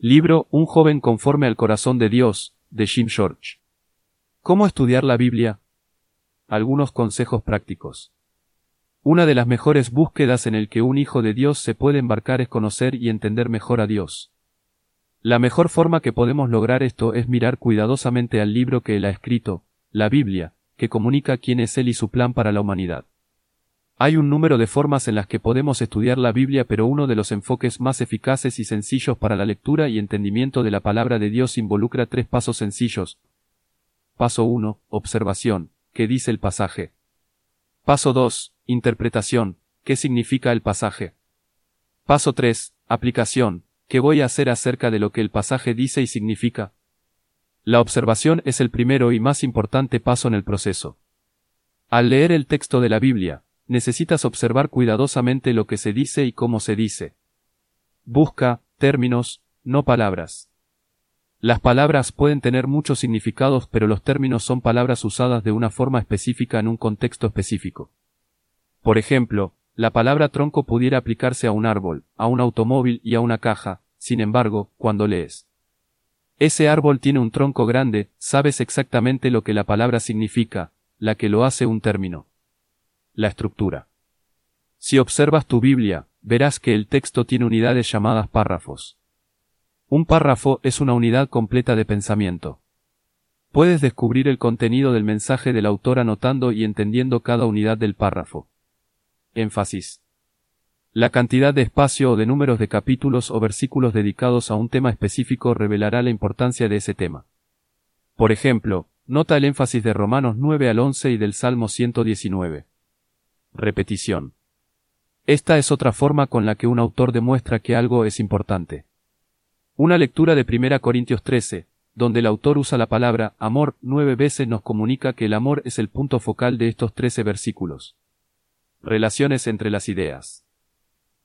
Libro Un joven conforme al corazón de Dios, de Jim George. ¿Cómo estudiar la Biblia? Algunos consejos prácticos. Una de las mejores búsquedas en el que un hijo de Dios se puede embarcar es conocer y entender mejor a Dios. La mejor forma que podemos lograr esto es mirar cuidadosamente al libro que él ha escrito, la Biblia, que comunica quién es él y su plan para la humanidad. Hay un número de formas en las que podemos estudiar la Biblia, pero uno de los enfoques más eficaces y sencillos para la lectura y entendimiento de la palabra de Dios involucra tres pasos sencillos. Paso 1. Observación. ¿Qué dice el pasaje? Paso 2. Interpretación. ¿Qué significa el pasaje? Paso 3. Aplicación. ¿Qué voy a hacer acerca de lo que el pasaje dice y significa? La observación es el primero y más importante paso en el proceso. Al leer el texto de la Biblia, necesitas observar cuidadosamente lo que se dice y cómo se dice. Busca términos, no palabras. Las palabras pueden tener muchos significados, pero los términos son palabras usadas de una forma específica en un contexto específico. Por ejemplo, la palabra tronco pudiera aplicarse a un árbol, a un automóvil y a una caja, sin embargo, cuando lees. Ese árbol tiene un tronco grande, sabes exactamente lo que la palabra significa, la que lo hace un término la estructura. Si observas tu Biblia, verás que el texto tiene unidades llamadas párrafos. Un párrafo es una unidad completa de pensamiento. Puedes descubrir el contenido del mensaje del autor anotando y entendiendo cada unidad del párrafo. Énfasis. La cantidad de espacio o de números de capítulos o versículos dedicados a un tema específico revelará la importancia de ese tema. Por ejemplo, nota el énfasis de Romanos 9 al 11 y del Salmo 119. Repetición. Esta es otra forma con la que un autor demuestra que algo es importante. Una lectura de 1 Corintios 13, donde el autor usa la palabra amor nueve veces nos comunica que el amor es el punto focal de estos trece versículos. Relaciones entre las ideas.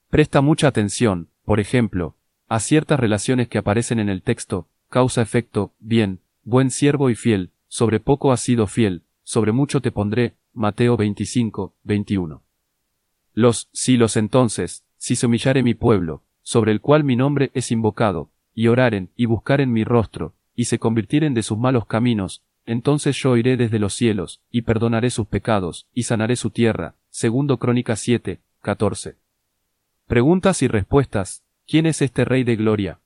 Presta mucha atención, por ejemplo, a ciertas relaciones que aparecen en el texto, causa-efecto, bien, buen siervo y fiel, sobre poco has sido fiel, sobre mucho te pondré, Mateo 25, 21. Los, si los entonces, si se humillare mi pueblo, sobre el cual mi nombre es invocado, y oraren, y buscaren mi rostro, y se convirtieren de sus malos caminos, entonces yo iré desde los cielos, y perdonaré sus pecados, y sanaré su tierra. Segundo Crónica 7, 14. Preguntas y respuestas. ¿Quién es este Rey de Gloria?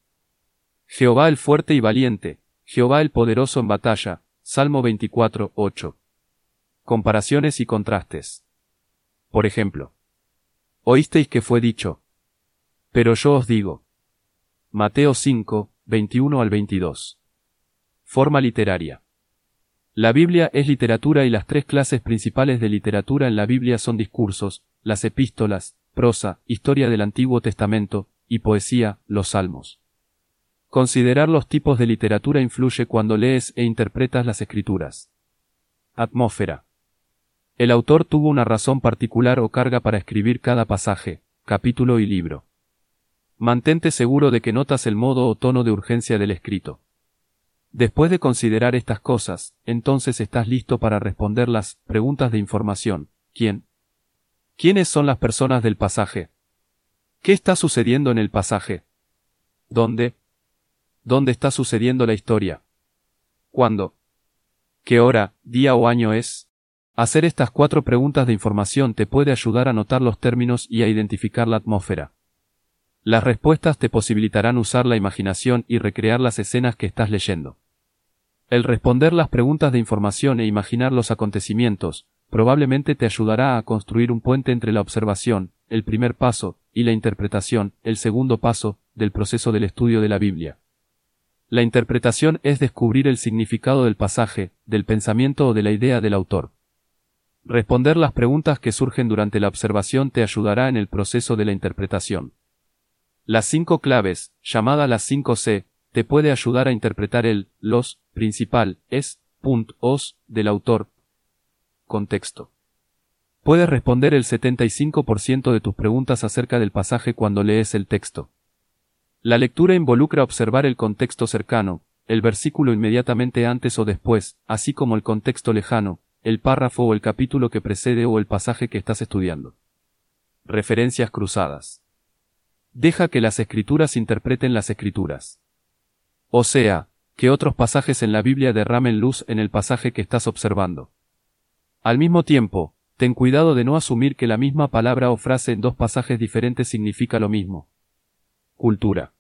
Jehová el fuerte y valiente, Jehová el poderoso en batalla. Salmo 24, 8. Comparaciones y contrastes. Por ejemplo, oísteis que fue dicho. Pero yo os digo. Mateo 5, 21 al 22. Forma literaria. La Biblia es literatura y las tres clases principales de literatura en la Biblia son discursos, las epístolas, prosa, historia del Antiguo Testamento, y poesía, los salmos. Considerar los tipos de literatura influye cuando lees e interpretas las escrituras. Atmósfera. El autor tuvo una razón particular o carga para escribir cada pasaje, capítulo y libro. Mantente seguro de que notas el modo o tono de urgencia del escrito. Después de considerar estas cosas, entonces estás listo para responder las preguntas de información. ¿Quién? ¿Quiénes son las personas del pasaje? ¿Qué está sucediendo en el pasaje? ¿Dónde? ¿Dónde está sucediendo la historia? ¿Cuándo? ¿Qué hora, día o año es? Hacer estas cuatro preguntas de información te puede ayudar a notar los términos y a identificar la atmósfera. Las respuestas te posibilitarán usar la imaginación y recrear las escenas que estás leyendo. El responder las preguntas de información e imaginar los acontecimientos probablemente te ayudará a construir un puente entre la observación, el primer paso, y la interpretación, el segundo paso, del proceso del estudio de la Biblia. La interpretación es descubrir el significado del pasaje, del pensamiento o de la idea del autor. Responder las preguntas que surgen durante la observación te ayudará en el proceso de la interpretación. Las cinco claves, llamada las cinco C, te puede ayudar a interpretar el, los, principal, es, punt, os, del autor. Contexto. Puedes responder el 75% de tus preguntas acerca del pasaje cuando lees el texto. La lectura involucra observar el contexto cercano, el versículo inmediatamente antes o después, así como el contexto lejano, el párrafo o el capítulo que precede o el pasaje que estás estudiando. Referencias cruzadas. Deja que las escrituras interpreten las escrituras. O sea, que otros pasajes en la Biblia derramen luz en el pasaje que estás observando. Al mismo tiempo, ten cuidado de no asumir que la misma palabra o frase en dos pasajes diferentes significa lo mismo. Cultura.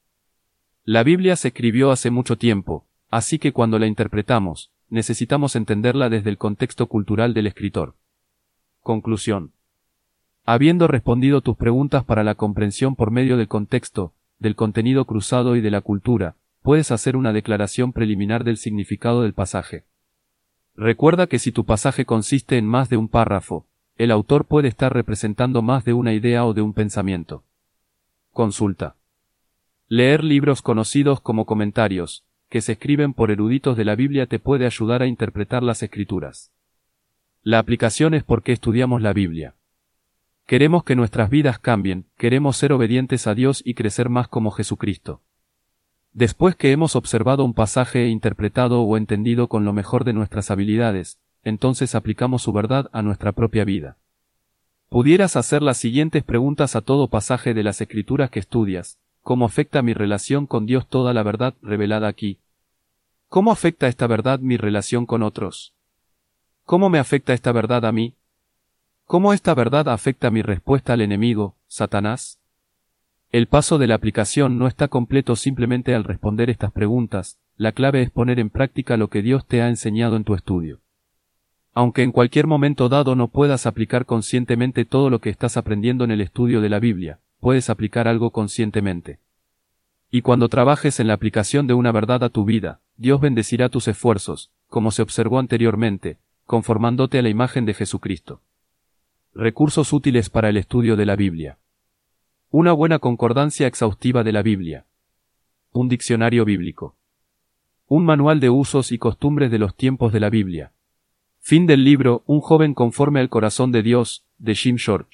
La Biblia se escribió hace mucho tiempo, así que cuando la interpretamos, necesitamos entenderla desde el contexto cultural del escritor. Conclusión. Habiendo respondido tus preguntas para la comprensión por medio del contexto, del contenido cruzado y de la cultura, puedes hacer una declaración preliminar del significado del pasaje. Recuerda que si tu pasaje consiste en más de un párrafo, el autor puede estar representando más de una idea o de un pensamiento. Consulta. Leer libros conocidos como comentarios, que se escriben por eruditos de la Biblia te puede ayudar a interpretar las escrituras. La aplicación es porque estudiamos la Biblia. Queremos que nuestras vidas cambien, queremos ser obedientes a Dios y crecer más como Jesucristo. Después que hemos observado un pasaje e interpretado o entendido con lo mejor de nuestras habilidades, entonces aplicamos su verdad a nuestra propia vida. Pudieras hacer las siguientes preguntas a todo pasaje de las escrituras que estudias. ¿Cómo afecta mi relación con Dios toda la verdad revelada aquí? ¿Cómo afecta esta verdad mi relación con otros? ¿Cómo me afecta esta verdad a mí? ¿Cómo esta verdad afecta mi respuesta al enemigo, Satanás? El paso de la aplicación no está completo simplemente al responder estas preguntas, la clave es poner en práctica lo que Dios te ha enseñado en tu estudio. Aunque en cualquier momento dado no puedas aplicar conscientemente todo lo que estás aprendiendo en el estudio de la Biblia, puedes aplicar algo conscientemente. Y cuando trabajes en la aplicación de una verdad a tu vida, Dios bendecirá tus esfuerzos, como se observó anteriormente, conformándote a la imagen de Jesucristo. Recursos útiles para el estudio de la Biblia. Una buena concordancia exhaustiva de la Biblia. Un diccionario bíblico. Un manual de usos y costumbres de los tiempos de la Biblia. Fin del libro Un joven conforme al corazón de Dios, de Jim George.